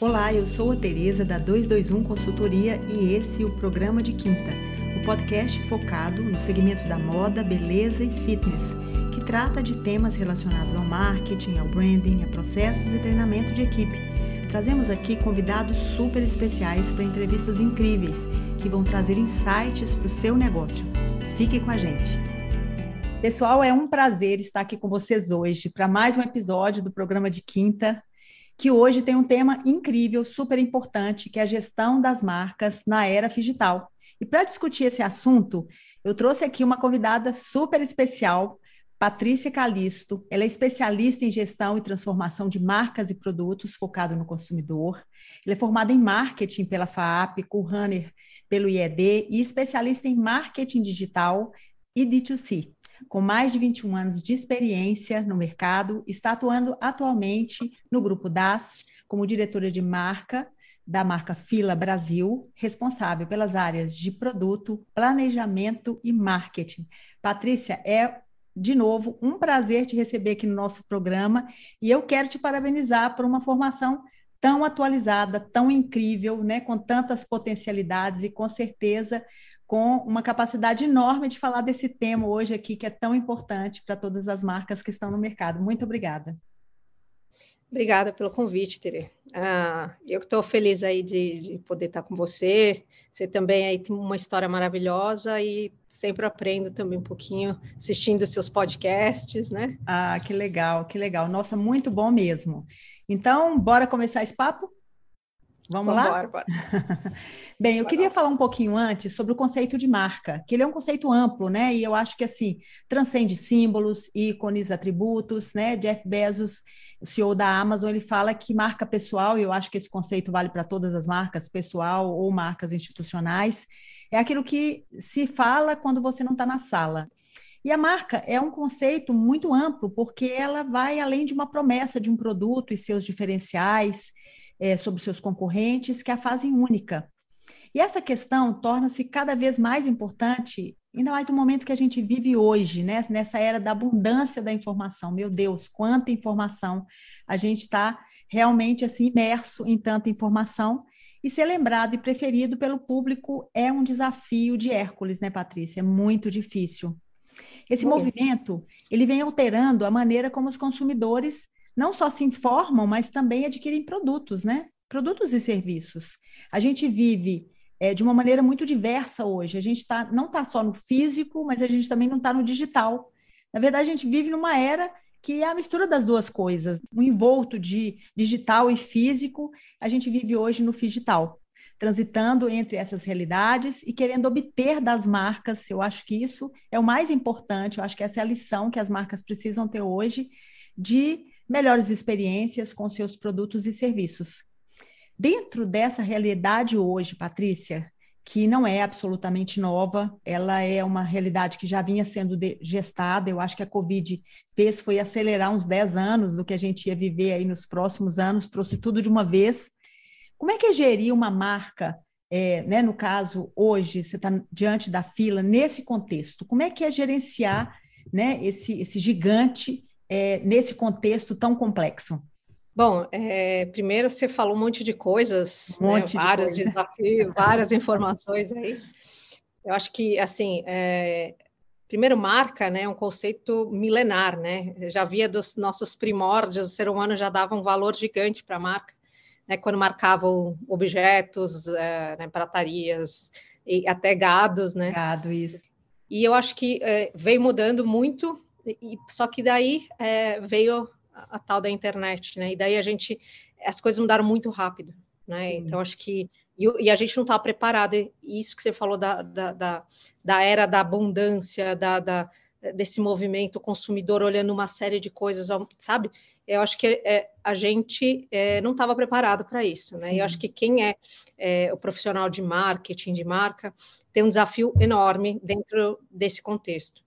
Olá, eu sou a Tereza da 221 Consultoria e esse é o programa de quinta, o podcast focado no segmento da moda, beleza e fitness, que trata de temas relacionados ao marketing, ao branding, a processos e treinamento de equipe. Trazemos aqui convidados super especiais para entrevistas incríveis que vão trazer insights para o seu negócio. Fique com a gente. Pessoal, é um prazer estar aqui com vocês hoje para mais um episódio do programa de quinta que hoje tem um tema incrível, super importante, que é a gestão das marcas na era digital. E para discutir esse assunto, eu trouxe aqui uma convidada super especial, Patrícia Calisto. Ela é especialista em gestão e transformação de marcas e produtos focado no consumidor. Ela é formada em marketing pela FAAP, co-runner pelo IED e especialista em marketing digital e D2C com mais de 21 anos de experiência no mercado, está atuando atualmente no Grupo DAS como diretora de marca da marca Fila Brasil, responsável pelas áreas de produto, planejamento e marketing. Patrícia, é de novo um prazer te receber aqui no nosso programa e eu quero te parabenizar por uma formação tão atualizada, tão incrível, né, com tantas potencialidades e com certeza com uma capacidade enorme de falar desse tema hoje aqui, que é tão importante para todas as marcas que estão no mercado. Muito obrigada. Obrigada pelo convite, Tere. Ah, eu estou feliz aí de, de, poder estar com você. Você também aí tem uma história maravilhosa e sempre aprendo também um pouquinho assistindo seus podcasts, né? Ah, que legal, que legal. Nossa, muito bom mesmo. Então, bora começar esse papo? Vamos lá? Bem, eu queria falar um pouquinho antes sobre o conceito de marca, que ele é um conceito amplo, né? E eu acho que assim transcende símbolos, ícones, atributos, né? Jeff Bezos, o CEO da Amazon, ele fala que marca pessoal, e eu acho que esse conceito vale para todas as marcas, pessoal ou marcas institucionais, é aquilo que se fala quando você não está na sala. E a marca é um conceito muito amplo, porque ela vai além de uma promessa de um produto e seus diferenciais é, sobre seus concorrentes que a fazem única. E essa questão torna-se cada vez mais importante, ainda mais no momento que a gente vive hoje, né? nessa era da abundância da informação. Meu Deus, quanta informação! A gente está realmente assim imerso em tanta informação e ser lembrado e preferido pelo público é um desafio de Hércules, né, Patrícia? É muito difícil. Esse movimento, ele vem alterando a maneira como os consumidores não só se informam, mas também adquirem produtos, né? Produtos e serviços. A gente vive é, de uma maneira muito diversa hoje. A gente tá, não está só no físico, mas a gente também não está no digital. Na verdade, a gente vive numa era que é a mistura das duas coisas, um envolto de digital e físico, a gente vive hoje no digital, transitando entre essas realidades e querendo obter das marcas. Eu acho que isso é o mais importante, eu acho que essa é a lição que as marcas precisam ter hoje de melhores experiências com seus produtos e serviços. Dentro dessa realidade hoje, Patrícia, que não é absolutamente nova, ela é uma realidade que já vinha sendo gestada. Eu acho que a Covid fez foi acelerar uns 10 anos do que a gente ia viver aí nos próximos anos, trouxe tudo de uma vez. Como é que é gerir uma marca, é, né, no caso, hoje, você está diante da fila, nesse contexto? Como é que é gerenciar né, esse, esse gigante é, nesse contexto tão complexo? Bom, é, primeiro você falou um monte de coisas, um monte né, de vários coisa. desafios, várias informações aí. Eu acho que, assim, é, primeiro marca, né, é um conceito milenar, né? Já via dos nossos primórdios, o ser humano já dava um valor gigante para a marca, né? Quando marcavam objetos, é, né, pratarias e até gados, né? Gado, isso. E eu acho que é, veio mudando muito e, só que daí é, veio a, a, tal da internet, né? E daí a gente, as coisas mudaram muito rápido, né? Sim. Então acho que e, e, a gente não estava preparado. E isso que você falou da, da, da, da era da abundância, da, da, desse movimento consumidor olhando uma série de coisas, sabe? Eu acho que é, a gente é, não estava preparado para isso, né? Sim. E eu acho que quem é, é o profissional de marketing, de marca, tem um desafio enorme dentro desse contexto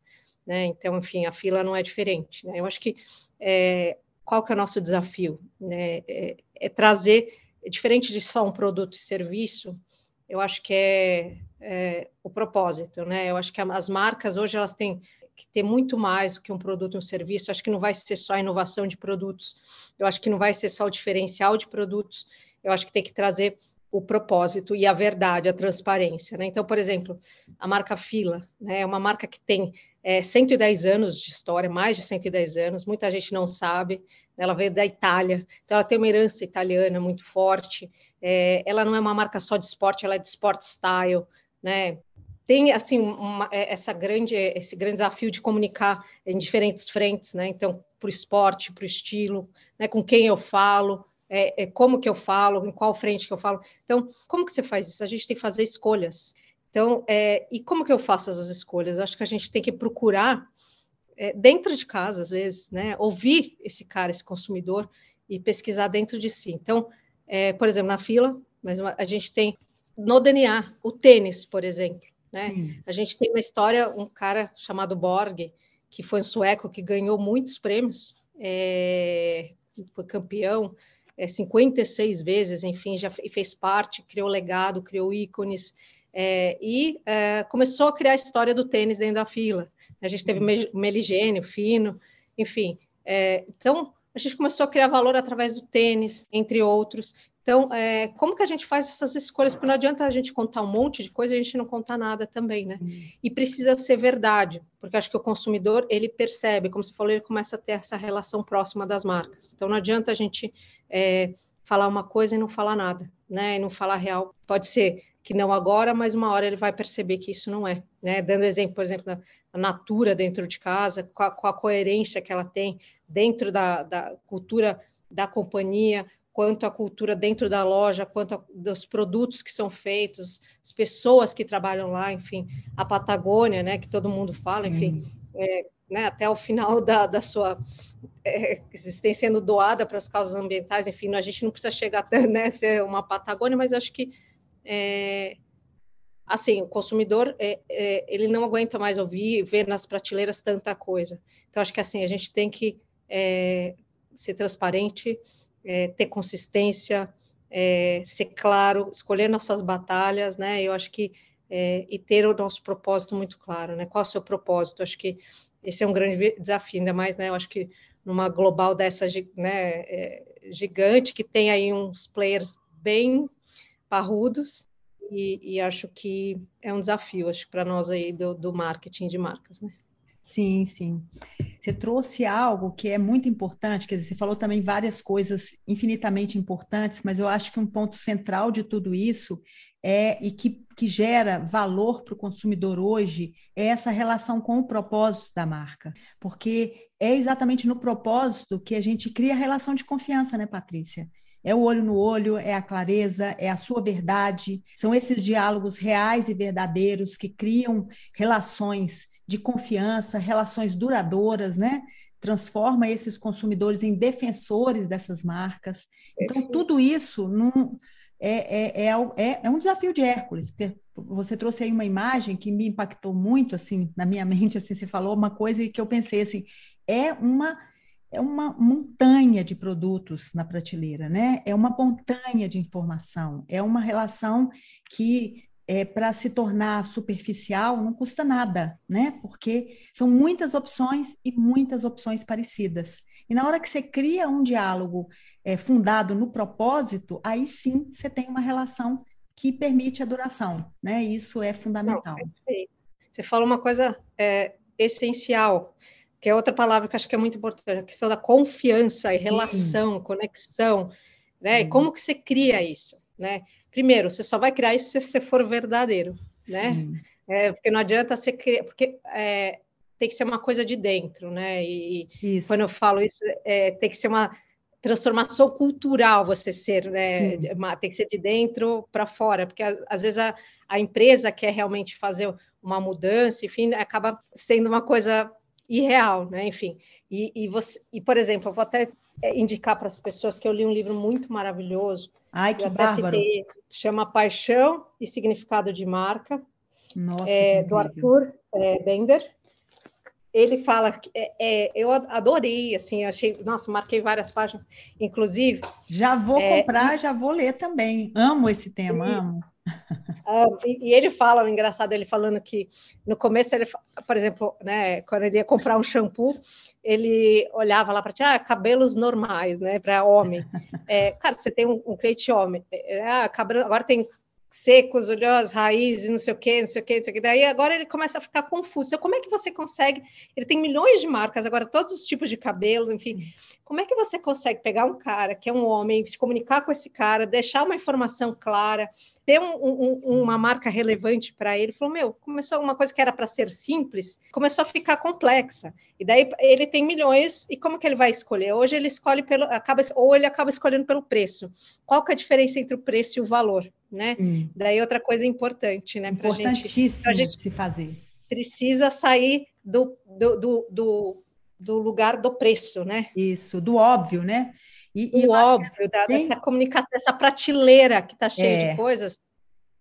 né? Então, enfim, a fila não é diferente. Né? Eu acho que é, qual que é o nosso desafio? Né? É, é, trazer, diferente de só um produto e serviço, eu acho que é, é o propósito, né? Eu acho que as marcas hoje elas têm que ter muito mais do que um produto e um serviço. Acho que não vai ser só a inovação de produtos, eu acho que não vai ser só o diferencial de produtos, eu acho que tem que trazer o propósito e a verdade, a transparência. Né? Então, por exemplo, a marca Fila né, é uma marca que tem é, 110 anos de história, mais de 110 anos, muita gente não sabe, ela veio da Itália, então ela tem uma herança italiana muito forte, é, ela não é uma marca só de esporte, ela é de sport style, né? tem assim uma, é, essa grande esse grande desafio de comunicar em diferentes frentes, né? Então, para o esporte, para o estilo, né? Com quem eu falo, é, é, como que eu falo, em qual frente que eu falo. Então, como que você faz isso? A gente tem que fazer escolhas. Então, é, e como que eu faço essas escolhas? Eu acho que a gente tem que procurar é, dentro de casa, às vezes, né? Ouvir esse cara, esse consumidor e pesquisar dentro de si. Então, é, por exemplo, na fila, mas a gente tem no DNA o tênis, por exemplo. Né? A gente tem na história um cara chamado Borg, que foi um sueco que ganhou muitos prêmios, é, foi campeão, é, 56 vezes, enfim, já fez parte, criou legado, criou ícones, é, e é, começou a criar a história do tênis dentro da fila. A gente teve Meligênio, Fino, enfim. É, então, a gente começou a criar valor através do tênis, entre outros. Então, é, como que a gente faz essas escolhas? Porque não adianta a gente contar um monte de coisa e a gente não contar nada também, né? E precisa ser verdade, porque acho que o consumidor, ele percebe, como você falou, ele começa a ter essa relação próxima das marcas. Então, não adianta a gente é, falar uma coisa e não falar nada, né? E não falar real. Pode ser que não agora, mas uma hora ele vai perceber que isso não é, né? Dando exemplo, por exemplo, da natura dentro de casa, com a, com a coerência que ela tem dentro da, da cultura da companhia, quanto à cultura dentro da loja, quanto a, dos produtos que são feitos, as pessoas que trabalham lá, enfim, a Patagônia, né, que todo mundo fala, Sim. enfim, é, né, até o final da, da sua é, existência sendo doada para as causas ambientais, enfim, a gente não precisa chegar até né, ser uma Patagônia, mas acho que é, assim, o consumidor é, é, ele não aguenta mais ouvir, ver nas prateleiras tanta coisa. Então, acho que assim a gente tem que é, ser transparente, é, ter consistência, é, ser claro, escolher nossas batalhas, né? Eu acho que é, e ter o nosso propósito muito claro, né? Qual é o seu propósito? Acho que esse é um grande desafio, ainda mais, né? Eu acho que numa global dessa, né, é, gigante que tem aí uns players bem parrudos e, e acho que é um desafio, acho para nós aí do, do marketing de marcas, né? Sim, sim. Você trouxe algo que é muito importante, quer dizer, você falou também várias coisas infinitamente importantes, mas eu acho que um ponto central de tudo isso é e que, que gera valor para o consumidor hoje é essa relação com o propósito da marca. Porque é exatamente no propósito que a gente cria a relação de confiança, né, Patrícia? É o olho no olho, é a clareza, é a sua verdade. São esses diálogos reais e verdadeiros que criam relações de confiança, relações duradouras, né? Transforma esses consumidores em defensores dessas marcas. Então, tudo isso não, é, é, é, é, é um desafio de Hércules. Você trouxe aí uma imagem que me impactou muito, assim, na minha mente, assim, você falou uma coisa que eu pensei, assim, é uma é uma montanha de produtos na prateleira, né? É uma montanha de informação, é uma relação que é, para se tornar superficial não custa nada, né? Porque são muitas opções e muitas opções parecidas. E na hora que você cria um diálogo é, fundado no propósito, aí sim você tem uma relação que permite a duração, né? Isso é fundamental. Não, você fala uma coisa é, essencial, que é outra palavra que acho que é muito importante, a questão da confiança e relação, sim. conexão, né? E como que você cria isso, né? Primeiro, você só vai criar isso se você for verdadeiro, né? É, porque não adianta você criar, porque é, tem que ser uma coisa de dentro, né? E, e quando eu falo isso, é, tem que ser uma transformação cultural você ser, né? Tem que ser de dentro para fora, porque às vezes a, a empresa quer realmente fazer uma mudança, enfim, acaba sendo uma coisa irreal, né? Enfim, e, e você, e por exemplo, eu vou até indicar para as pessoas que eu li um livro muito maravilhoso. Ai, que bárbaro! Citei, chama Paixão e Significado de Marca, Nossa, é, do Arthur é, Bender. Ele fala que é, é, eu adorei, assim, achei, nossa, marquei várias páginas, inclusive. Já vou é, comprar, já vou ler também. Amo esse tema, amo. Uh, e, e, ele fala, o engraçado, ele falando que no começo, ele, por exemplo, né, quando ele ia comprar um shampoo, ele olhava lá para ti, ah, cabelos normais, né, para homem. É, cara, você tem um, um cliente homem, é, ah, cabelo, agora tem secos, oleosas, raízes, não sei o quê, não sei o quê, não sei o quê. Daí agora ele começa a ficar confuso. Então, como é que você consegue? Ele tem milhões de marcas, agora todos os tipos de cabelo, enfim. Como é que você consegue pegar um cara que é um homem, se comunicar com esse cara, deixar uma informação clara, ter um, um, uma marca relevante para ele? Falou, meu, começou uma coisa que era para ser simples, começou a ficar complexa. E daí ele tem milhões, e como que ele vai escolher? Hoje ele escolhe pelo, acaba, ou ele acaba escolhendo pelo preço. Qual que é a diferença entre o preço e o valor? Né? Sim. Daí outra coisa importante, né? Importantíssimo gente, se fazer. Precisa sair do, do, do, do, do lugar do preço, né? Isso, do óbvio, né? E, o óbvio, da, tem... dessa comunicação, dessa prateleira que está cheia é. de coisas,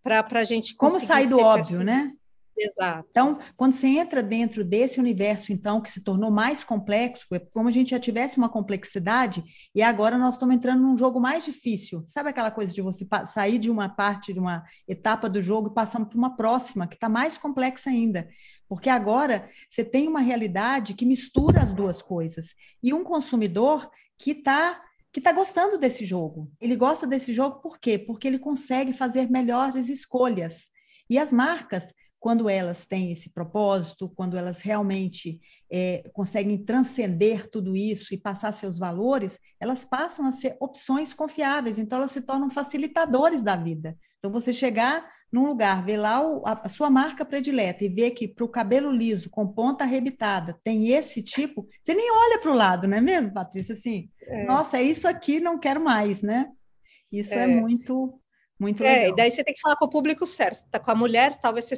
para a gente Como sair do óbvio, né? Exato. Então, quando você entra dentro desse universo, então, que se tornou mais complexo, é como a gente já tivesse uma complexidade, e agora nós estamos entrando num jogo mais difícil. Sabe aquela coisa de você sair de uma parte, de uma etapa do jogo e passando para uma próxima, que está mais complexa ainda? Porque agora você tem uma realidade que mistura as duas coisas. E um consumidor que está que está gostando desse jogo. Ele gosta desse jogo por quê? Porque ele consegue fazer melhores escolhas. E as marcas quando elas têm esse propósito, quando elas realmente é, conseguem transcender tudo isso e passar seus valores, elas passam a ser opções confiáveis, então elas se tornam facilitadores da vida. Então, você chegar num lugar, ver lá o, a, a, sua marca predileta e ver que para o cabelo liso, com ponta arrebitada, tem esse tipo, você nem olha para o lado, não é mesmo, Patrícia? Assim, é. nossa, é isso aqui, não quero mais, né? Isso é, é muito, muito é, legal. E daí você tem que falar com o público certo. Tá com a mulher, talvez você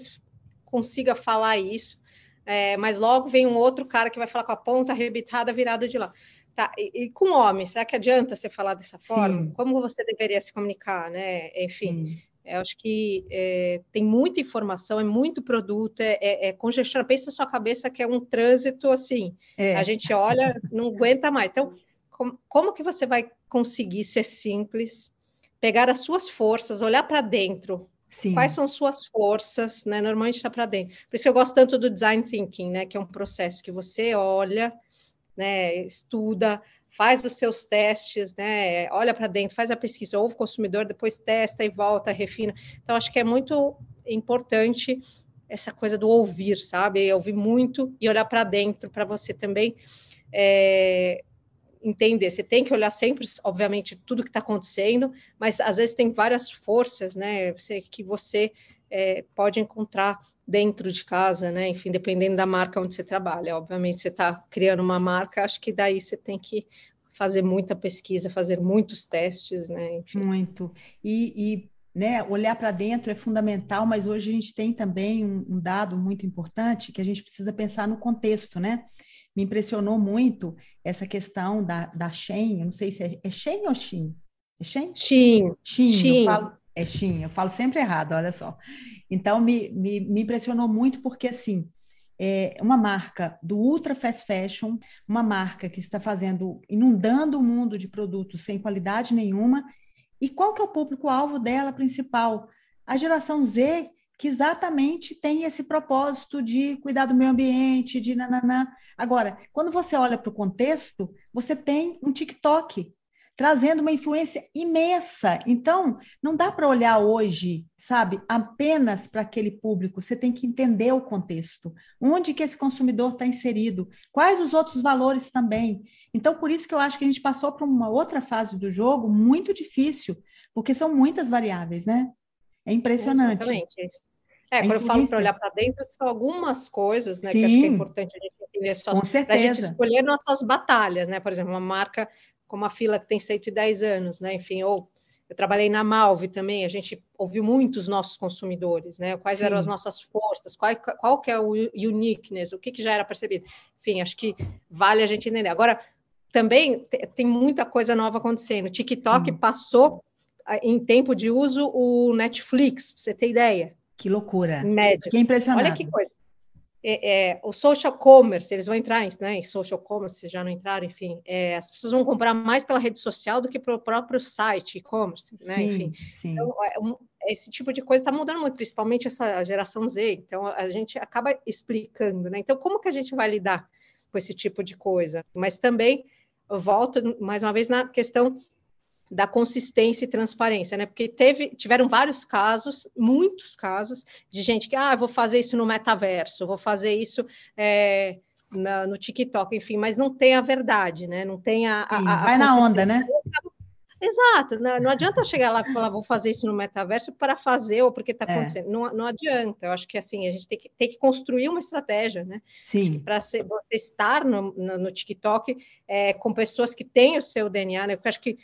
consiga falar isso, é, mas logo vem um outro cara que vai falar com a ponta arrebitada virada de lá. Tá, e, e com homem, será que adianta você falar dessa forma? Sim. Como você deveria se comunicar, né? Enfim, eu acho que é, tem muita informação, é muito produto, é, é, é congestão. Pensa na sua cabeça que é um trânsito assim. É. A gente olha, não aguenta mais. Então, com, como que você vai conseguir ser simples, pegar as suas forças, olhar para dentro, Sim. Quais são suas forças, né? Normalmente está para dentro. Por isso eu gosto tanto do design thinking, né? Que é um processo que você olha, né? Estuda, faz os seus testes, né? Olha para dentro, faz a pesquisa, ouve o consumidor, depois testa e volta, refina. Então, acho que é muito importante essa coisa do ouvir, sabe? Ouvir muito e olhar para dentro para você também é, entender, você tem que olhar sempre, obviamente, tudo que está acontecendo, mas às vezes tem várias forças, né, que você é, pode encontrar dentro de casa, né, enfim, dependendo da marca onde você trabalha. Obviamente, você está criando uma marca, acho que daí você tem que fazer muita pesquisa, fazer muitos testes, né, enfim. Muito. E, e né, olhar para dentro é fundamental, mas hoje a gente tem também um, um dado muito importante que a gente precisa pensar no contexto, né? Me impressionou muito essa questão da, da Shen, eu não sei se é, é Shen ou Shin? É Shen? Shin. Shin, Shin. Eu falo, é Shin, eu falo sempre errado, olha só. Então, me, me, me impressionou muito porque, assim, é uma marca do ultra fast fashion, uma marca que está fazendo, inundando o mundo de produtos sem qualidade nenhuma, e qual que é o público-alvo dela principal? A geração Z, que exatamente tem esse propósito de cuidar do meio ambiente, de nananã. Agora, quando você olha para o contexto, você tem um TikTok trazendo uma influência imensa. Então, não dá para olhar hoje, sabe, apenas para aquele público. Você tem que entender o contexto, onde que esse consumidor está inserido, quais os outros valores também. Então, por isso que eu acho que a gente passou para uma outra fase do jogo muito difícil, porque são muitas variáveis, né? É impressionante. Exatamente. É, quando eu falo para olhar para dentro, são algumas coisas, né, Sim, que acho que é importante a gente entender só para a gente escolher nossas batalhas, né? Por exemplo, uma marca como a Fila que tem 110 anos, né? Enfim, ou eu trabalhei na Malve também, a gente ouviu muito os nossos consumidores, né? Quais Sim. eram as nossas forças, qual, qual que é o uniqueness, o que, que já era percebido. Enfim, acho que vale a gente entender. Agora, também tem muita coisa nova acontecendo. O TikTok Sim. passou em tempo de uso o Netflix, para você ter ideia. Que loucura. Média. Fiquei impressionado. Olha que coisa. É, é, o social commerce, eles vão entrar né, em social commerce, se já não entraram, enfim, é, as pessoas vão comprar mais pela rede social do que pelo próprio site e-commerce, né, sim, enfim. Sim. Então, esse tipo de coisa está mudando muito, principalmente essa geração Z. Então, a gente acaba explicando, né? Então, como que a gente vai lidar com esse tipo de coisa? Mas também, eu volto mais uma vez na questão da consistência e transparência, né? Porque teve, tiveram vários casos, muitos casos, de gente que, ah, vou fazer isso no metaverso, vou fazer isso é, na, no TikTok, enfim, mas não tem a verdade, né? Não tem a. a, a vai na onda, né? Exato, não, não, adianta chegar lá e falar, vou fazer isso no metaverso para fazer ou porque está é. acontecendo. É. Não, não adianta. Eu acho que assim, a gente tem que, tem que construir uma estratégia, né? Sim. Para você estar no, no, no TikTok é, com pessoas que têm o seu DNA, né? Porque acho que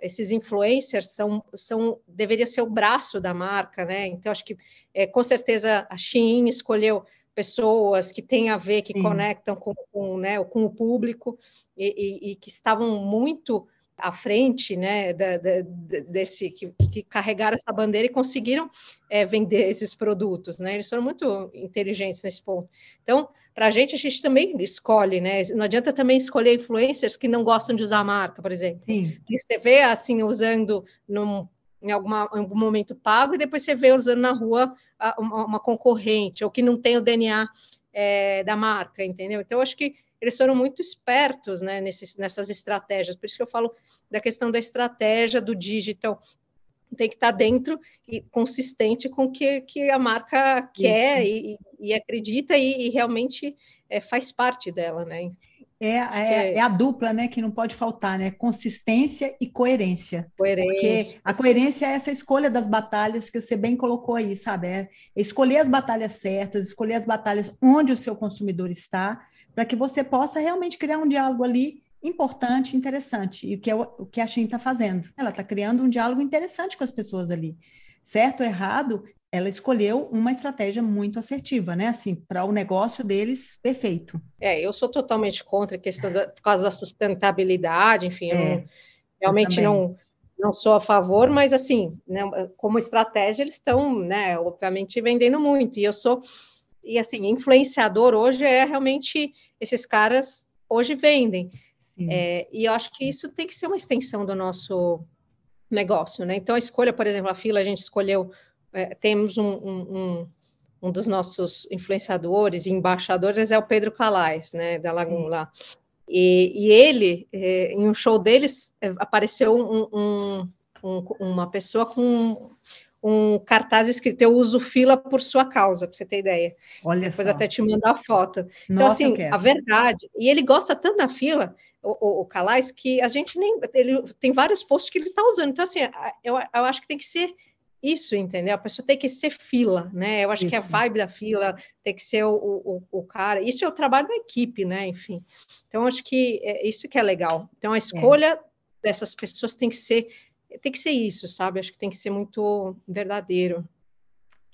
esses influencers são, são deveria ser o braço da marca, né? Então, acho que é, com certeza a Shein escolheu pessoas que têm a ver, que Sim. conectam com, com, né, com o público e, e, e que estavam muito à frente né, da, da, desse que, que, carregaram essa bandeira e conseguiram é, vender esses produtos, né? Eles foram muito inteligentes nesse ponto. Então, para a gente, a gente também escolhe, né? Não adianta também escolher influencers que não gostam de usar a marca, por exemplo. Sim. Você vê assim usando num, em, alguma, em algum momento pago e depois você vê usando na rua uma, uma concorrente ou que não tem o DNA é, da marca, entendeu? Então, acho que eles foram muito espertos né, nesses, nessas estratégias. Por isso que eu falo da questão da estratégia do digital. Tem que estar dentro e consistente com o que, que a marca quer e, e, acredita e, e realmente é, faz parte dela, né? É, é, é, a dupla, né, que não pode faltar, né? Consistência e coerência. Coerência. Porque a coerência é essa escolha das batalhas que você bem colocou aí, sabe? É escolher as batalhas certas, escolher as batalhas onde o seu consumidor está para que você possa realmente criar um diálogo ali importante, interessante, e o que, é o, que a Shein está fazendo. Ela está criando um diálogo interessante com as pessoas ali. Certo ou errado, ela escolheu uma estratégia muito assertiva, né? Assim, para o negócio deles, perfeito. É, eu sou totalmente contra a questão da, por causa da sustentabilidade, enfim, é, eu não, realmente eu não, não sou a favor, mas assim, né, como estratégia, eles estão, né, obviamente, vendendo muito, e eu sou e assim, influenciador hoje é realmente esses caras hoje vendem. É, e eu acho que isso tem que ser uma extensão do nosso negócio, né? Então, a escolha, por exemplo, a fila, a gente escolheu, é, temos um, um, um, um, dos nossos influenciadores e embaixadores é o Pedro Calais, né, da Lagoon lá. E, e, ele, é, em um show deles, é, apareceu uma pessoa com um cartaz escrito Eu uso fila por sua causa, para você ter ideia. Olha Depois só. até te mandar a foto. Então, Nossa, assim, a verdade. E ele gosta tanto da fila, o, o, Calais, que a gente nem. Ele tem vários posts que ele está usando. Então, assim, eu, eu acho que tem que ser isso, entendeu? A pessoa tem que ser fila, né? Eu acho isso. que a vibe da fila tem que ser o, o, o, cara. Isso é o trabalho da equipe, né? Enfim. Então, acho que é isso que é legal. Então, a é. escolha é. dessas pessoas tem que ser tem que ser isso, sabe? Acho que tem que ser muito verdadeiro.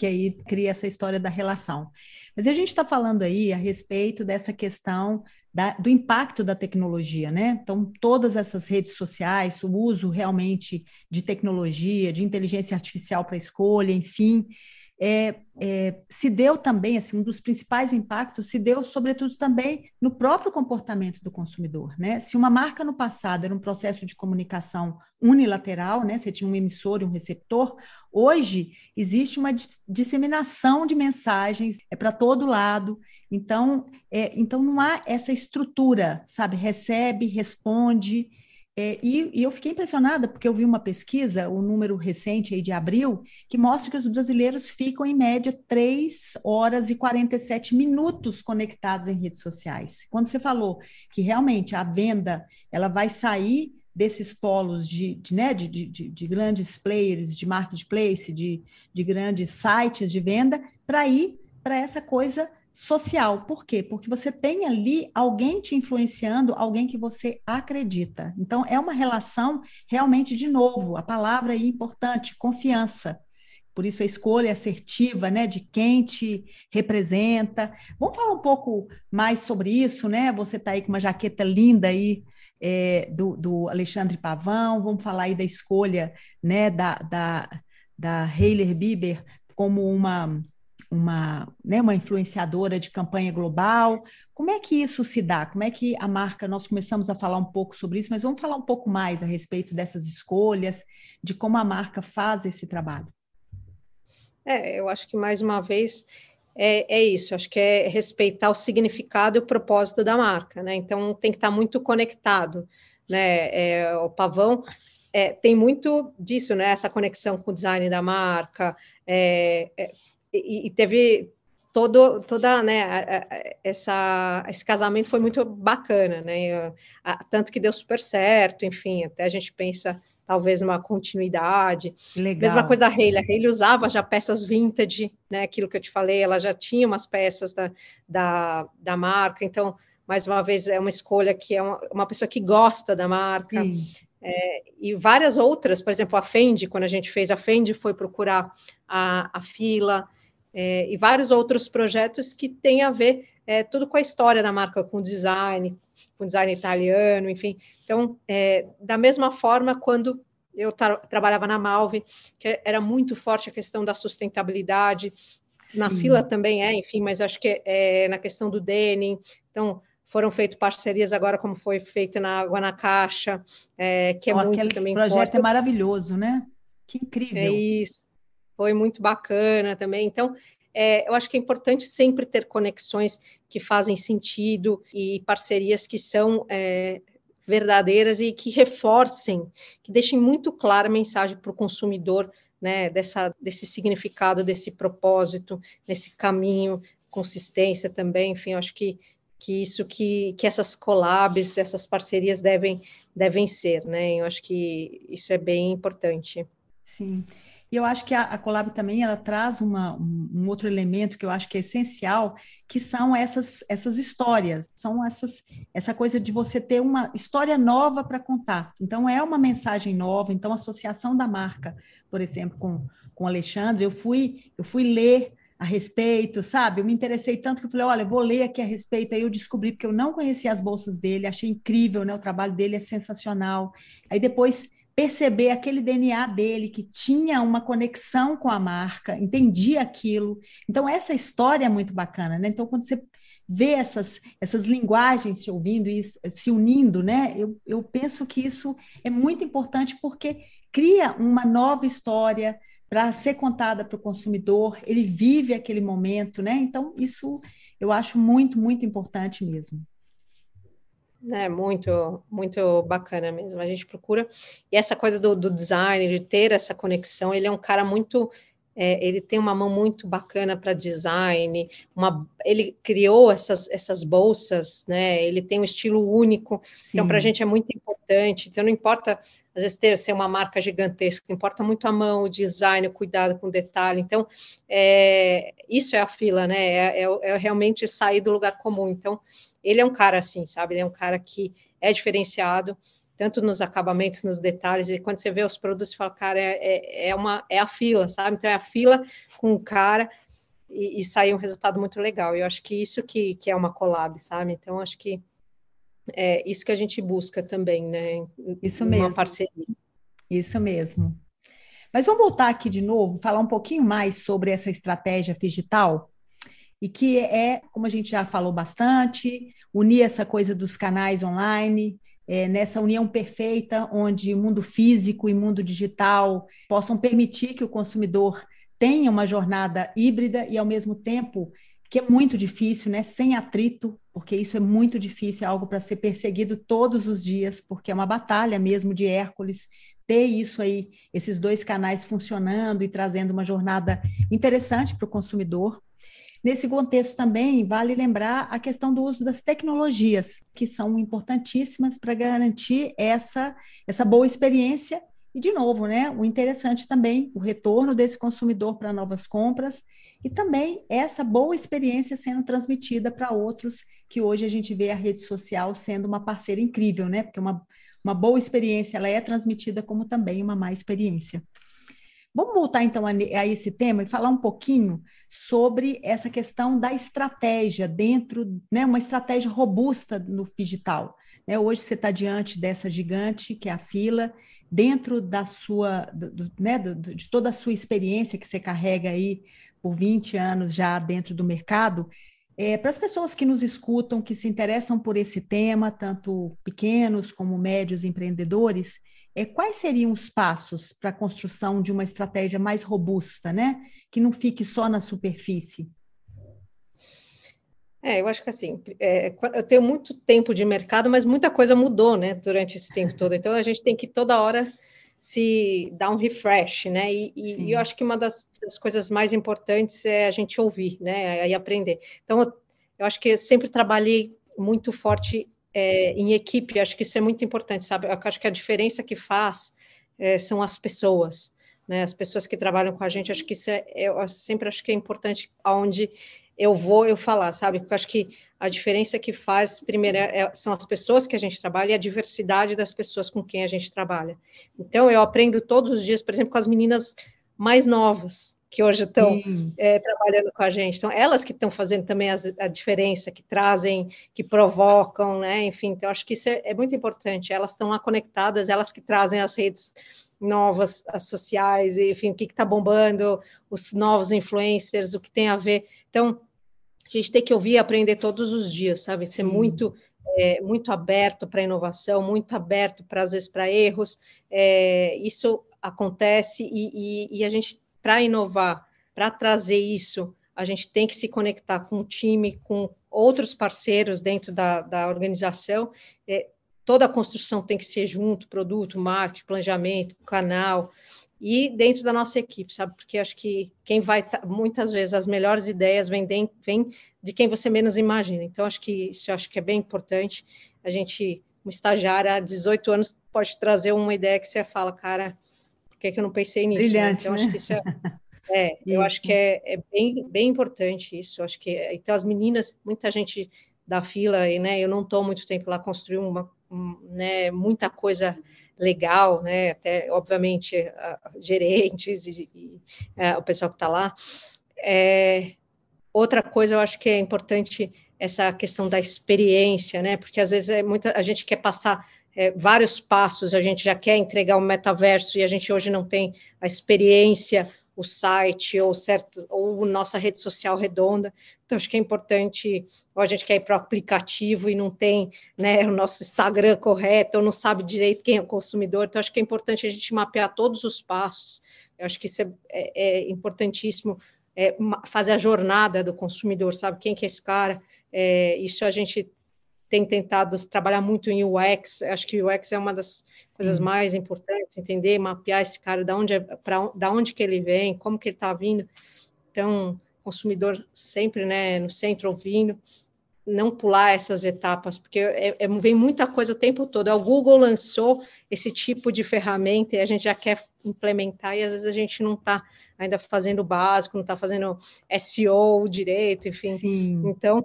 Que aí cria essa história da relação. Mas a gente está falando aí a respeito dessa questão da, do impacto da tecnologia, né? Então, todas essas redes sociais, o uso realmente de tecnologia, de inteligência artificial para escolha, enfim, é, é, se deu também, assim, um dos principais impactos se deu, sobretudo, também no próprio comportamento do consumidor, né? Se uma marca no passado era um processo de comunicação unilateral, né? Você tinha um emissor e um receptor, hoje existe uma disseminação de mensagens, é para todo lado, então, é, então não há essa estrutura, sabe? Recebe, responde, é, e, e, eu fiquei impressionada porque eu vi uma pesquisa, o um número recente aí de abril, que mostra que os brasileiros ficam em média 3 horas e 47 minutos conectados em redes sociais. Quando você falou que realmente a venda ela vai sair desses polos de, de, né, de, de, de grandes players, de marketplace, de, de grandes sites de venda, para ir para essa coisa social. Por quê? Porque você tem ali alguém te influenciando, alguém que você acredita. Então, é uma relação realmente, de novo, a palavra aí importante, confiança. Por isso a escolha assertiva, né, de quem te representa. Vamos falar um pouco mais sobre isso, né? Você está aí com uma jaqueta linda aí é, do, do, Alexandre Pavão. Vamos falar aí da escolha, né, da, da, da Heiler Bieber como uma uma, né, uma influenciadora de campanha global. Como é que isso se dá? Como é que a marca, nós começamos a falar um pouco sobre isso, mas vamos falar um pouco mais a respeito dessas escolhas, de como a marca faz esse trabalho. É, eu acho que mais uma vez é, é, isso, acho que é respeitar o significado e o propósito da marca, né? Então tem que estar muito conectado, né? É, o pavão é, tem muito disso, né? Essa conexão com o design da marca, é, é, e, e, teve todo, toda, né? Essa, esse casamento foi muito bacana, né? Tanto que deu super certo, enfim, até a gente pensa talvez uma continuidade. Legal. Mesma coisa da Hayley, a Hayley usava já peças vintage, né, aquilo que eu te falei, ela já tinha umas peças da, da, da marca, então, mais uma vez, é uma escolha que é uma, uma pessoa que gosta da marca. É, e várias outras, por exemplo, a Fendi, quando a gente fez a Fendi, foi procurar a, a fila, é, e vários outros projetos que têm a ver é, tudo com a história da marca, com design, com design italiano, enfim. Então, é, da mesma forma, quando eu tra trabalhava na Malve, que era muito forte a questão da sustentabilidade, Sim. na fila também é, enfim, mas acho que é, na questão do denim, então foram feitas parcerias agora, como foi feito na Água na Caixa, é, que é oh, muito também projeto forte. é maravilhoso, né? Que incrível. É isso, foi muito bacana também. Então, é, eu acho que é importante sempre ter conexões que fazem sentido e parcerias que são é, verdadeiras e que reforcem, que deixem muito clara a mensagem para o consumidor né, dessa, desse significado, desse propósito, desse caminho, consistência também, enfim, eu acho que, que isso que, que essas collabs, essas parcerias devem, devem ser, né? Eu acho que isso é bem importante. Sim. E eu acho que a, a Colab também ela traz uma, um, um, outro elemento que eu acho que é essencial, que são essas, essas histórias, são essas essa coisa de você ter uma história nova para contar. Então é uma mensagem nova. Então a associação da marca, por exemplo, com com Alexandre, eu fui eu fui ler a respeito, sabe? Eu me interessei tanto que eu falei, olha, vou ler aqui a respeito. Aí eu descobri porque eu não conhecia as bolsas dele, achei incrível, né? O trabalho dele é sensacional. Aí depois perceber aquele DNA dele que tinha uma conexão com a marca, entendia aquilo. Então essa história é muito bacana, né? Então quando você vê essas essas linguagens se ouvindo e se unindo, né? Eu, eu penso que isso é muito importante porque cria uma nova história para ser contada para o consumidor, ele vive aquele momento, né? Então isso eu acho muito muito importante mesmo. É muito, muito bacana mesmo. A gente procura. E essa coisa do, do design, de ter essa conexão, ele é um cara muito. É, ele tem uma mão muito bacana para design, uma, ele criou essas, essas bolsas, né? Ele tem um estilo único, então, Sim. então para a gente é muito importante. Então não importa às vezes ter ser uma marca gigantesca, importa muito a mão, o design, o cuidado com o detalhe. Então é, isso é a fila, né? É, é, é realmente sair do lugar comum. Então ele é um cara assim, sabe? Ele é um cara que é diferenciado, tanto nos acabamentos, nos detalhes, e quando você vê os produtos, você fala, cara, é, é, é uma, é a fila, sabe? Então é a fila com o cara e, e sair um resultado muito legal. Eu acho que isso que, que é uma collab, sabe? Então, acho que é isso que a gente busca também, né? Isso mesmo. Uma parceria. Isso mesmo. Mas vamos voltar aqui de novo, falar um pouquinho mais sobre essa estratégia digital e que é, como a gente já falou bastante, unir essa coisa dos canais online, é, nessa união perfeita, onde mundo físico e mundo digital possam permitir que o consumidor tenha uma jornada híbrida e, ao mesmo tempo, que é muito difícil, né? Sem atrito, porque isso é muito difícil, é algo para ser perseguido todos os dias, porque é uma batalha mesmo de Hércules ter isso aí, esses dois canais funcionando e trazendo uma jornada interessante para o consumidor. Nesse contexto também, vale lembrar a questão do uso das tecnologias, que são importantíssimas para garantir essa, essa boa experiência. E, de novo, né, o interessante também, o retorno desse consumidor para novas compras e também essa boa experiência sendo transmitida para outros, que hoje a gente vê a rede social sendo uma parceira incrível, né? Porque uma, uma boa experiência ela é transmitida como também uma má experiência. Vamos voltar então a, a, esse tema e falar um pouquinho sobre essa questão da estratégia dentro, né, uma estratégia robusta no digital. Né? Hoje você está diante dessa gigante que é a fila, dentro da sua, do, do, né, do, de toda a sua experiência que você carrega aí por 20 anos já dentro do mercado, é, para as pessoas que nos escutam, que se interessam por esse tema, tanto pequenos como médios empreendedores, quais seriam os passos para a construção de uma estratégia mais robusta, né? Que não fique só na superfície? É, eu acho que assim, é, eu tenho muito tempo de mercado, mas muita coisa mudou, né, durante esse tempo todo. Então a gente tem que toda hora se dar um refresh, né? E, e eu acho que uma das, das, coisas mais importantes é a gente ouvir, né? E aprender. Então eu, eu acho que eu sempre trabalhei muito forte é, em equipe. Acho que isso é muito importante, sabe? Eu acho que a diferença que faz é, são as pessoas. Né, as pessoas que trabalham com a gente, acho que isso é, eu sempre acho que é importante aonde eu vou eu falar, sabe? Porque acho que a diferença que faz, primeiro, é, é, são as pessoas que a gente trabalha e a diversidade das pessoas com quem a gente trabalha. Então, eu aprendo todos os dias, por exemplo, com as meninas mais novas, que hoje estão é, trabalhando com a gente. Então, elas que estão fazendo também as, a diferença, que trazem, que provocam, né? Enfim, então, acho que isso é, é muito importante. Elas estão lá conectadas, elas que trazem as redes novas, as sociais, enfim, o que está bombando, os novos influencers, o que tem a ver. Então, a gente tem que ouvir e aprender todos os dias, sabe? Ser Sim. muito é, muito aberto para inovação, muito aberto para às vezes para erros. É, isso acontece e, e, e a gente para inovar, para trazer isso, a gente tem que se conectar com o time, com outros parceiros dentro da, da organização. É, toda a construção tem que ser junto, produto, marketing, planejamento, canal, e dentro da nossa equipe, sabe? Porque acho que quem vai, muitas vezes, as melhores ideias vêm de, de quem você menos imagina. Então, acho que isso acho que é bem importante. A gente, um estagiário há 18 anos, pode trazer uma ideia que você fala, cara, por que, que eu não pensei nisso? Brilhante, então, né? acho que isso é, é eu acho que é, é, bem, bem importante isso. Acho que, então, as meninas, muita gente da fila, e, né, eu não estou muito tempo lá, construir uma, um, né, muita coisa legal, né? Até, obviamente, gerentes e, e é, o pessoal que está lá. É, outra coisa, eu acho que é importante essa questão da experiência, né? Porque às vezes é muita, a gente quer passar é, vários passos, a gente já quer entregar o metaverso e a gente hoje não tem a experiência o site ou certo ou nossa rede social redonda. Então acho que é importante, ou a gente quer ir para o aplicativo e não tem né, o nosso Instagram correto, ou não sabe direito quem é o consumidor. Então acho que é importante a gente mapear todos os passos. Eu acho que isso é, é, é importantíssimo. É, fazer a jornada do consumidor, sabe quem que é esse cara? É, isso a gente tem tentado trabalhar muito em UX. Acho que o UX é uma das coisas mais importantes, entender, mapear esse cara, da onde, é, pra, da onde que ele vem, como que ele está vindo. Então, consumidor sempre né, no centro ouvindo, não pular essas etapas, porque é, é, vem muita coisa o tempo todo. O Google lançou esse tipo de ferramenta e a gente já quer implementar e às vezes a gente não está ainda fazendo o básico, não está fazendo SEO direito, enfim. Sim. Então,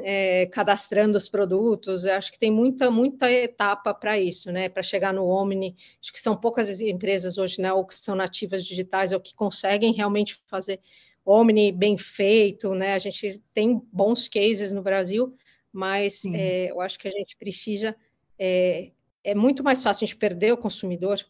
é, cadastrando os produtos. Eu acho que tem muita, muita etapa para isso, né? Para chegar no Omni. Acho que são poucas empresas hoje, né? Ou que são nativas digitais, ou que conseguem realmente fazer Omni bem feito, né? A gente tem bons cases no Brasil, mas é, eu acho que a gente precisa. É, é muito mais fácil a gente perder o consumidor,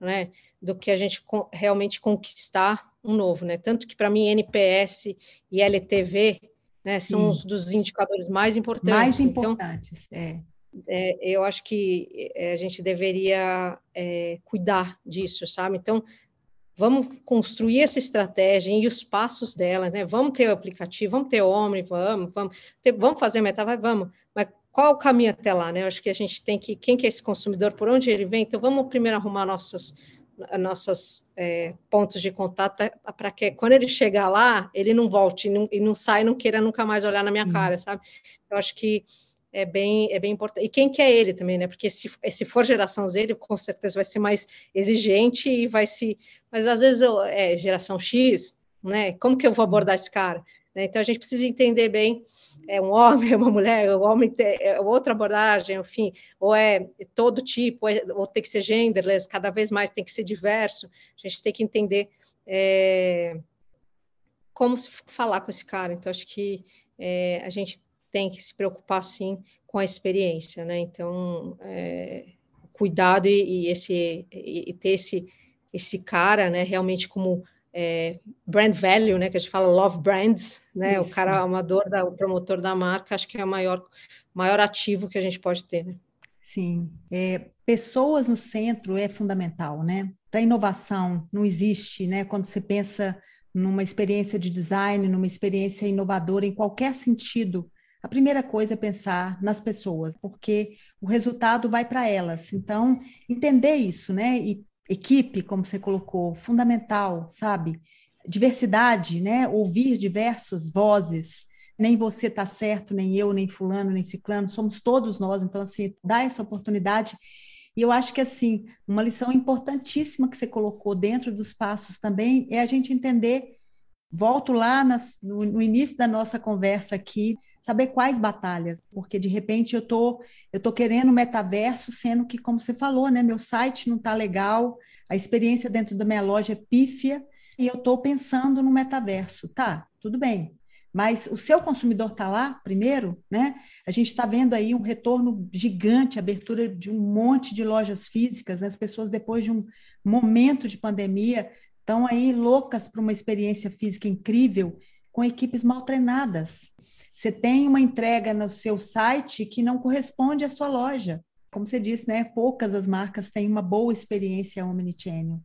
né? Do que a gente realmente conquistar um novo, né? Tanto que para mim NPS e LTV né? São os dos indicadores mais importantes. Mais importantes, então, é. é. Eu acho que é, a gente deveria é, cuidar disso, sabe? Então, vamos construir essa estratégia e os passos dela, né? Vamos ter o aplicativo, vamos ter o Omni, vamos, vamos, ter, vamos fazer meta, vai, vamos. Mas qual o caminho até lá, né? Eu acho que a gente tem que, quem que é esse consumidor, por onde ele vem? Então, vamos primeiro arrumar nossos nossos é, pontos de contato é para que quando ele chegar lá, ele não volte e não, e não sai, não queira nunca mais olhar na minha uhum. cara, sabe? Eu acho que é bem, é bem importante. E quem que é ele também, né? Porque se, se for geração Z, ele com certeza vai ser mais exigente e vai se. Mas às vezes eu, é geração X, né? Como que eu vou abordar esse cara? Né? Então a gente precisa entender bem é um homem, é uma mulher, o homem é outra abordagem, enfim, ou é todo tipo, é, ou tem que ser genderless, cada vez mais tem que ser diverso. A gente tem que entender é, como se falar com esse cara. Então, acho que é, a gente tem que se preocupar, sim, com a experiência, né? Então, é, cuidado e, e esse, e, e ter esse, esse cara, né, realmente como é, brand value, né, que a gente fala love brands, né, Isso. o cara amador, da, o promotor da marca, acho que é o maior, maior ativo que a gente pode ter, né? Sim, é, pessoas no centro é fundamental, né? Para inovação não existe, né? Quando você pensa numa experiência de design, numa experiência inovadora em qualquer sentido, a primeira coisa é pensar nas pessoas, porque o resultado vai para elas. Então, entender isso, né? E equipe, como você colocou, fundamental, sabe? Diversidade, né? Ouvir diversas vozes, nem você está certo, nem eu, nem fulano, nem ciclano, somos todos nós, então, assim, dá essa oportunidade. E eu acho que, assim, uma lição importantíssima que você colocou dentro dos passos também é a gente entender, volto lá no, no início da nossa conversa aqui, saber quais batalhas, porque de repente eu tô eu tô querendo metaverso, sendo que como você falou, né, meu site não está legal, a experiência dentro da minha loja é pífia e eu estou pensando no metaverso, tá? Tudo bem. Mas o seu consumidor está lá primeiro, né? A gente está vendo aí um retorno gigante, abertura de um monte de lojas físicas, né? as pessoas depois de um momento de pandemia estão aí loucas para uma experiência física incrível, com equipes mal treinadas. Você tem uma entrega no seu site que não corresponde à sua loja. Como você disse, né? Poucas as marcas têm uma boa experiência omnichannel.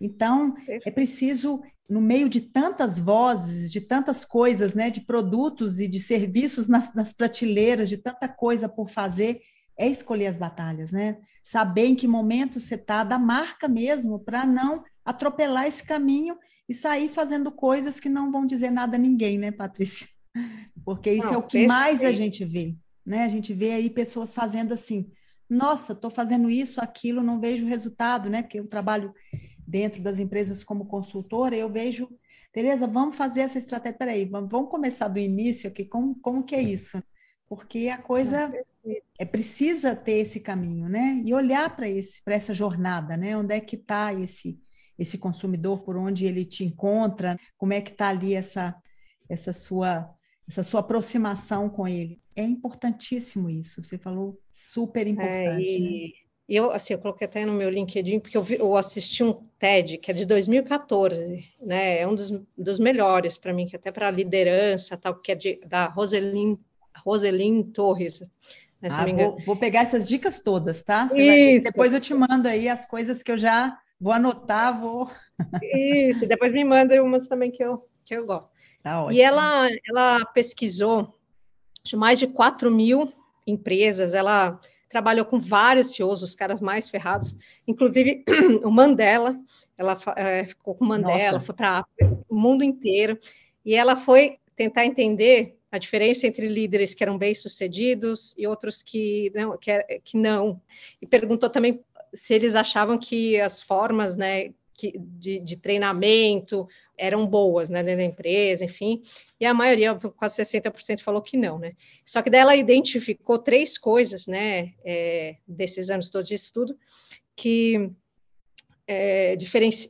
Então, é preciso, no meio de tantas vozes, de tantas coisas, né, de produtos e de serviços nas, nas prateleiras, de tanta coisa por fazer, é escolher as batalhas, né? Saber em que momento você está, da marca mesmo, para não atropelar esse caminho e sair fazendo coisas que não vão dizer nada a ninguém, né, Patrícia? Porque isso não, é o que perfeito. mais a gente vê, né? A gente vê aí pessoas fazendo assim, nossa, estou fazendo isso, aquilo, não vejo resultado, né? Porque eu trabalho dentro das empresas como consultora, eu vejo, Tereza, vamos fazer essa estratégia, peraí, vamos, vamos começar do início aqui, como, como que é isso? Porque a coisa é precisa ter esse caminho, né? E olhar para esse, para essa jornada, né? Onde é que está esse esse consumidor, por onde ele te encontra, como é que está ali essa essa sua essa sua aproximação com ele. É importantíssimo isso. Você falou super importante. É, e, né? eu, assim, eu coloquei até no meu LinkedIn, porque eu, vi, eu assisti um TED, que é de 2014, né? É um dos, dos melhores para mim, que até para liderança, tal, que é de, da Roselyn, Roselyn Torres. Né, ah, vou, vou, pegar essas dicas todas, tá? Vai, depois eu te mando aí as coisas que eu já vou anotar, vou. Isso, depois me manda umas também que eu, que eu gosto. Tá e ela, ela pesquisou mais de 4 mil empresas, ela trabalhou com vários CEOs, os caras mais ferrados, inclusive o Mandela, ela é, ficou com o Mandela, Nossa. foi para o mundo inteiro, e ela foi tentar entender a diferença entre líderes que eram bem-sucedidos e outros que não, que, que não, e perguntou também se eles achavam que as formas, né, que, de, de, treinamento eram boas, né, dentro da empresa, enfim, e a maioria, quase 60%, falou que não, né. Só que daí ela identificou três coisas, né, é, desses anos todos de estudo, que, é,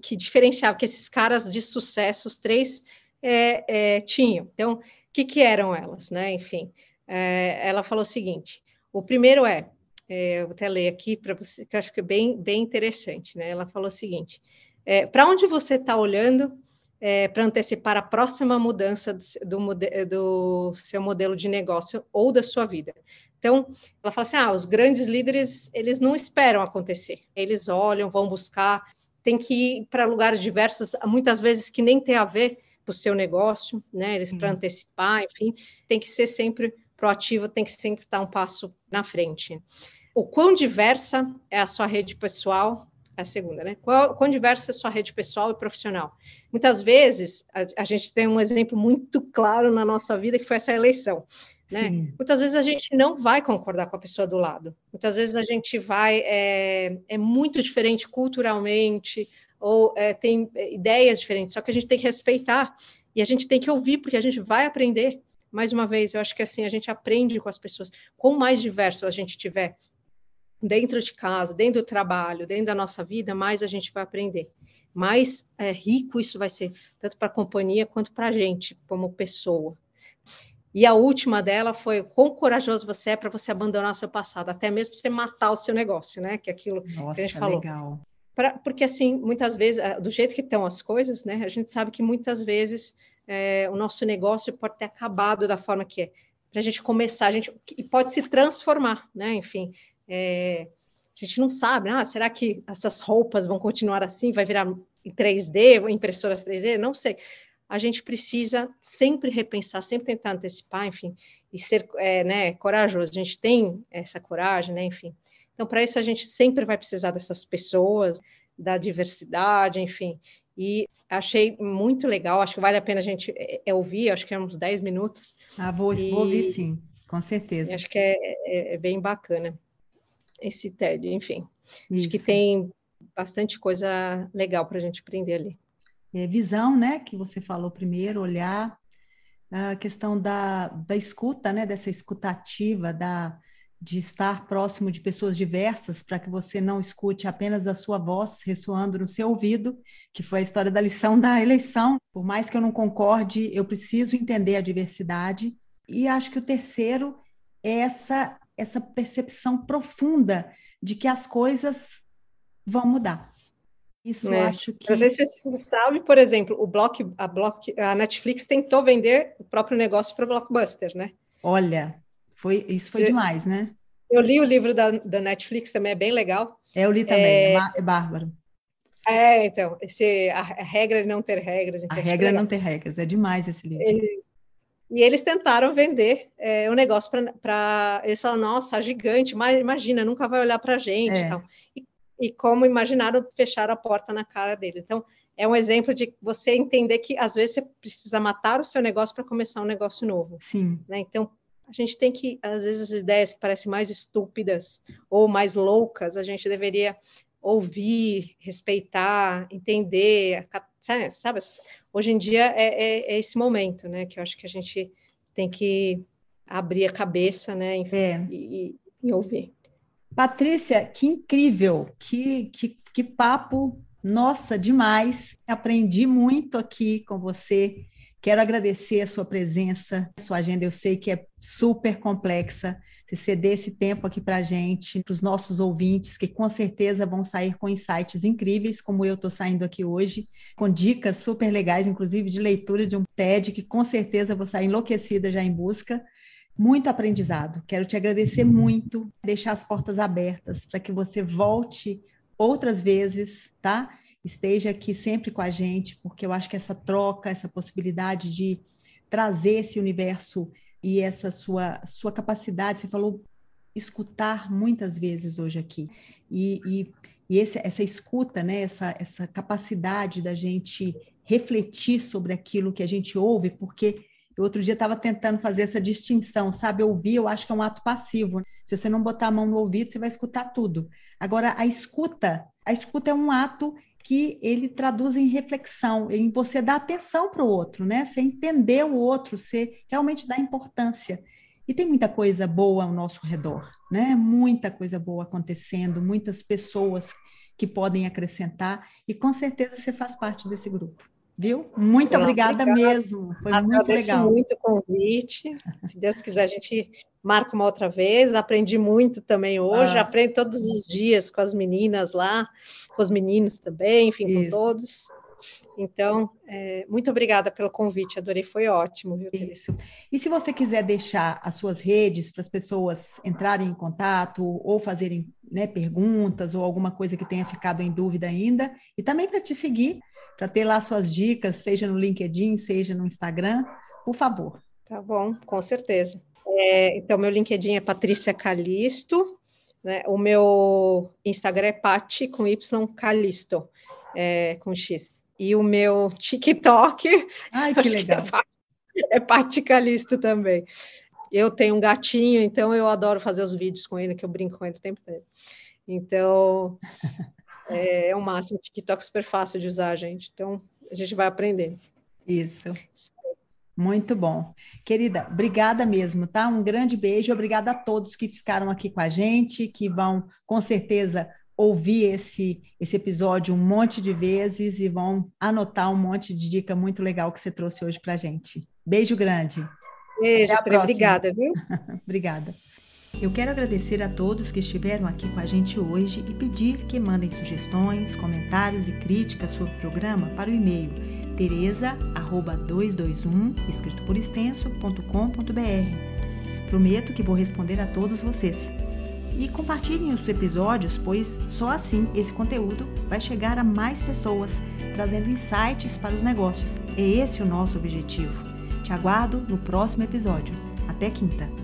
que diferenciavam, que esses caras de sucesso, os três, é, é tinham. Então, o que, que eram elas, né, enfim. É, ela falou o seguinte, o primeiro é, é, vou até ler aqui para você, que eu acho que é bem, bem interessante, né, ela falou o seguinte, é, para onde você está olhando é, para antecipar a próxima mudança do, do, seu modelo de negócio ou da sua vida? Então, ela fala assim: ah, os grandes líderes, eles não esperam acontecer, eles olham, vão buscar, tem que ir para lugares diversos, muitas vezes que nem tem a ver com o seu negócio, né? Eles para antecipar, enfim, tem que ser sempre proativo, tem que sempre estar um passo na frente. O quão diversa é a sua rede pessoal a segunda, né? Qual, quão diversa é sua rede pessoal e profissional? Muitas vezes, a, a, gente tem um exemplo muito claro na nossa vida, que foi essa eleição, né? Muitas vezes a gente não vai concordar com a pessoa do lado. Muitas vezes a gente vai, é, é muito diferente culturalmente, ou é, tem é, ideias diferentes, só que a gente tem que respeitar, e a gente tem que ouvir, porque a gente vai aprender. Mais uma vez, eu acho que assim, a gente aprende com as pessoas. Quanto mais diverso a gente tiver, dentro de casa, dentro do trabalho, dentro da nossa vida, mais a gente vai aprender. Mais é, rico isso vai ser, tanto para a companhia quanto para a gente, como pessoa. E a última dela foi quão corajoso você é para você abandonar seu passado, até mesmo você matar o seu negócio, né? Que é aquilo Nossa, que a gente falou. Legal. Pra, porque assim, muitas vezes, é, do jeito que estão as coisas, né? A gente sabe que muitas vezes é, o nosso negócio pode ter acabado da forma que é para a gente começar, a gente e pode se transformar, né? Enfim, É, a gente não sabe, ah, será que essas roupas vão continuar assim? Vai virar em 3D, impressoras 3D? Não sei. A gente precisa sempre repensar, sempre tentar antecipar, enfim, e ser é, né, corajoso. A gente tem essa coragem, né, enfim. Então, para isso, a gente sempre vai precisar dessas pessoas, da diversidade, enfim. E achei muito legal, acho que vale a pena a gente é, é ouvir, acho que é uns 10 minutos. Ah, vou, e, vou ouvir sim, com certeza. Acho que é, é, é bem bacana esse TED, enfim. Isso. Acho que tem bastante coisa legal para a gente aprender ali. É visão, né, que você falou primeiro, olhar a questão da, da escuta, né, dessa escutativa, da, de estar próximo de pessoas diversas, para que você não escute apenas a sua voz ressoando no seu ouvido, que foi a história da lição da eleição. Por mais que eu não concorde, eu preciso entender a diversidade. E acho que o terceiro é essa essa percepção profunda de que as coisas vão mudar. Isso é. acho que. Às vezes você sabe, por exemplo, o Block, a, Block, a Netflix tentou vender o próprio negócio para o Blockbuster, né? Olha, foi, isso foi você... demais, né? Eu li o livro da, da Netflix, também é bem legal. É, eu li também, é, é, é bárbaro. É, então, esse, a, a regra é não ter regras. Então a regra é não ter regras, é demais esse livro. Eles, e eles tentaram vender é, o negócio para. Eles falaram, nossa, gigante, mas imagina, nunca vai olhar para a gente. É. Então. E, e, como imaginaram fechar a porta na cara deles. Então, é um exemplo de você entender que às vezes você precisa matar o seu negócio para começar um negócio novo. Sim. Né? Então, a gente tem que, às vezes, as ideias que parecem mais estúpidas ou mais loucas, a gente deveria ouvir, respeitar, entender, sabe? Hoje em dia é, é, é, esse momento, né? Que eu acho que a gente tem que abrir a cabeça, né? Enfim, é. e, e, ouvir. Patrícia, que incrível, que, que, que papo, nossa, demais. Aprendi muito aqui com você. Quero agradecer a sua presença, sua agenda, eu sei que é super complexa você ceder esse tempo aqui para a gente, para os nossos ouvintes, que com certeza vão sair com insights incríveis, como eu estou saindo aqui hoje, com dicas super legais, inclusive de leitura de um TED, que com certeza vou sair enlouquecida já em busca. Muito aprendizado. Quero te agradecer muito, deixar as portas abertas para que você volte outras vezes, tá? Esteja aqui sempre com a gente, porque eu acho que essa troca, essa possibilidade de trazer esse universo e essa sua, sua capacidade, você falou escutar muitas vezes hoje aqui, e, e, e esse, essa escuta, né, essa, essa capacidade da gente refletir sobre aquilo que a gente ouve, porque outro dia estava tentando fazer essa distinção, sabe? Ouvir, eu acho que é um ato passivo. Se você não botar a mão no ouvido, você vai escutar tudo. Agora, a escuta, a escuta é um ato que ele traduz em reflexão, em você dar atenção para o outro, né? Você entender o outro, você realmente dá importância. E tem muita coisa boa ao nosso redor, né? Muita coisa boa acontecendo, muitas pessoas que podem acrescentar, e com certeza você faz parte desse grupo. Viu? Muito obrigada, obrigada, mesmo. Foi Agradeço muito legal. muito o convite. Se Deus quiser, a gente marca uma outra vez. Aprendi muito também hoje. Ah. Aprendo todos os dias com as meninas lá, com os meninos também, enfim, Isso. com todos. Então, é, muito obrigada pelo convite, adorei, foi ótimo. Viu, Isso. E se você quiser deixar as suas redes para as pessoas entrarem em contato ou fazerem né, perguntas ou alguma coisa que tenha ficado em dúvida ainda, e também para te seguir, para ter lá suas dicas, seja no LinkedIn, seja no Instagram, por favor. Tá bom, com certeza. É, então, meu LinkedIn é Patrícia Calisto, né? o meu Instagram é Pati com Y Calisto, é, com X. E o meu TikTok. Ai, que legal. É, é Pati Calisto também. Eu tenho um gatinho, então eu adoro fazer os vídeos com ele, que eu brinco com ele o tempo todo. Então, é, é o máximo. TikTok é super fácil de usar, gente. Então, a gente vai aprender. Isso. Muito bom. Querida, obrigada mesmo, tá? Um grande beijo. Obrigada a todos que ficaram aqui com a gente, que vão, com certeza, ouvir esse, esse episódio um monte de vezes e vão anotar um monte de dica muito legal que você trouxe hoje para a gente. Beijo grande. Beijo, obrigada, viu? obrigada. Eu quero agradecer a todos que estiveram aqui com a gente hoje e pedir que mandem sugestões, comentários e críticas sobre o programa para o e-mail teresa@221 escrito por extenso.com.br. Prometo que vou responder a todos vocês. e compartilhem os episódios, pois só assim esse conteúdo vai chegar a mais pessoas, trazendo insights para os negócios. É esse o nosso objetivo. Te aguardo no próximo episódio. Até quinta!